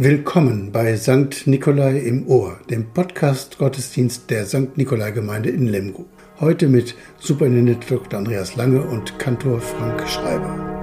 Willkommen bei St. Nikolai im Ohr, dem Podcast Gottesdienst der St. Nikolai Gemeinde in Lemgo. Heute mit Superintendent Dr. Andreas Lange und Kantor Frank Schreiber.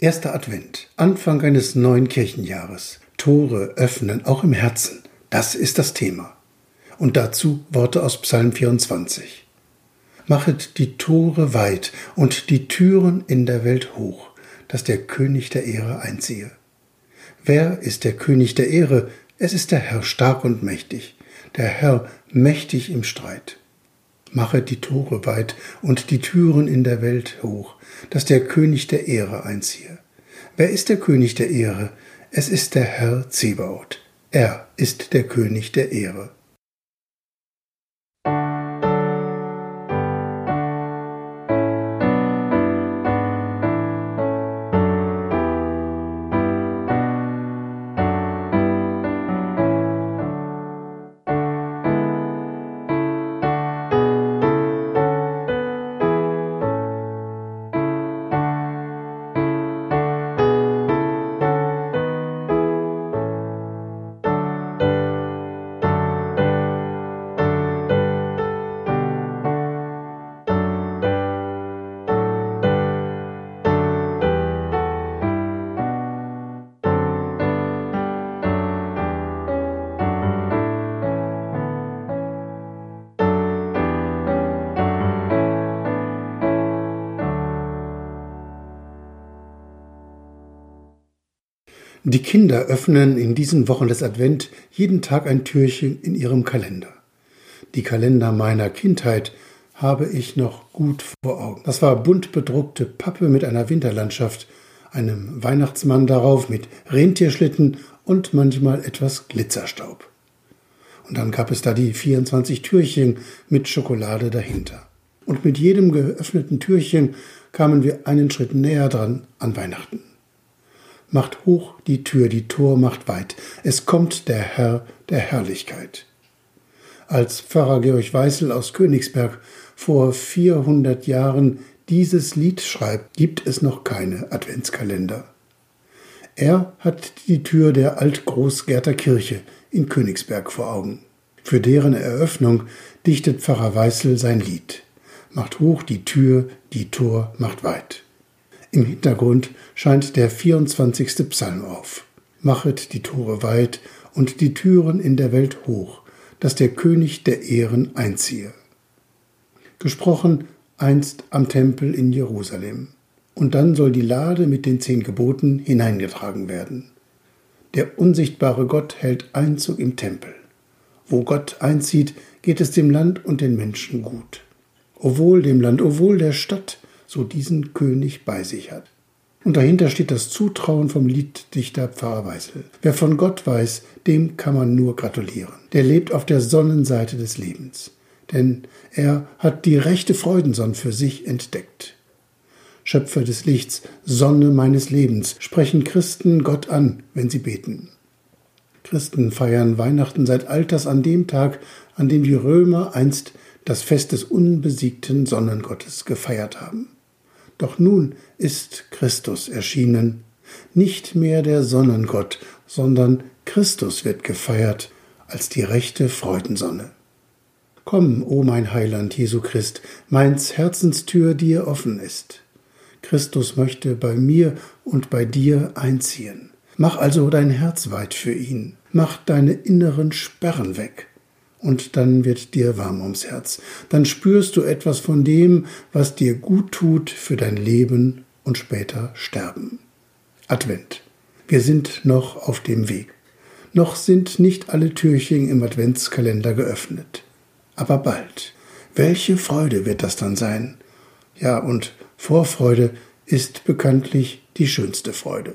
Erster Advent, Anfang eines neuen Kirchenjahres. Tore öffnen, auch im Herzen. Das ist das Thema. Und dazu Worte aus Psalm 24. Machet die Tore weit und die Türen in der Welt hoch, dass der König der Ehre einziehe. Wer ist der König der Ehre? Es ist der Herr stark und mächtig, der Herr mächtig im Streit. Machet die Tore weit und die Türen in der Welt hoch, dass der König der Ehre einziehe. Wer ist der König der Ehre? Es ist der Herr Zebaoth. Er ist der König der Ehre. Die Kinder öffnen in diesen Wochen des Advent jeden Tag ein Türchen in ihrem Kalender. Die Kalender meiner Kindheit habe ich noch gut vor Augen. Das war bunt bedruckte Pappe mit einer Winterlandschaft, einem Weihnachtsmann darauf mit Rentierschlitten und manchmal etwas Glitzerstaub. Und dann gab es da die 24 Türchen mit Schokolade dahinter. Und mit jedem geöffneten Türchen kamen wir einen Schritt näher dran an Weihnachten macht hoch die Tür, die Tor macht weit. Es kommt der Herr der Herrlichkeit. Als Pfarrer Georg Weißel aus Königsberg vor 400 Jahren dieses Lied schreibt, gibt es noch keine Adventskalender. Er hat die Tür der Altgroßgärter Kirche in Königsberg vor Augen. Für deren Eröffnung dichtet Pfarrer Weißel sein Lied. Macht hoch die Tür, die Tor macht weit. Im Hintergrund scheint der 24. Psalm auf. Machet die Tore weit und die Türen in der Welt hoch, dass der König der Ehren einziehe. Gesprochen einst am Tempel in Jerusalem. Und dann soll die Lade mit den zehn Geboten hineingetragen werden. Der unsichtbare Gott hält Einzug im Tempel. Wo Gott einzieht, geht es dem Land und den Menschen gut. O dem Land, o der Stadt, so diesen König bei sich hat. Und dahinter steht das Zutrauen vom Lieddichter Pfarrer Weißel. Wer von Gott weiß, dem kann man nur gratulieren. Der lebt auf der Sonnenseite des Lebens. Denn er hat die rechte Freudensonne für sich entdeckt. Schöpfer des Lichts, Sonne meines Lebens, sprechen Christen Gott an, wenn sie beten. Christen feiern Weihnachten seit Alters an dem Tag, an dem die Römer einst das Fest des unbesiegten Sonnengottes gefeiert haben. Doch nun ist Christus erschienen. Nicht mehr der Sonnengott, sondern Christus wird gefeiert. als die rechte Freudensonne. Komm, o mein Heiland Jesu Christ, meins Herzenstür dir offen ist. Christus möchte bei mir und bei dir einziehen. Mach also dein Herz weit für ihn, mach deine inneren Sperren weg, und dann wird dir warm ums Herz, dann spürst du etwas von dem, was dir gut tut für dein Leben und später Sterben. Advent. Wir sind noch auf dem Weg. Noch sind nicht alle Türchen im Adventskalender geöffnet. Aber bald. Welche Freude wird das dann sein? Ja, und Vorfreude ist bekanntlich die schönste Freude.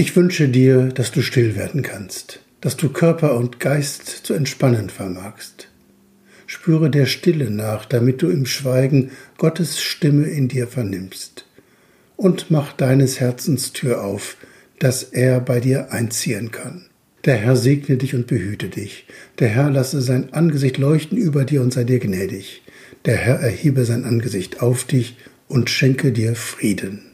Ich wünsche dir, dass du still werden kannst, dass du Körper und Geist zu entspannen vermagst. Spüre der Stille nach, damit du im Schweigen Gottes Stimme in dir vernimmst. Und mach deines Herzens Tür auf, dass er bei dir einziehen kann. Der Herr segne dich und behüte dich. Der Herr lasse sein Angesicht leuchten über dir und sei dir gnädig. Der Herr erhebe sein Angesicht auf dich und schenke dir Frieden.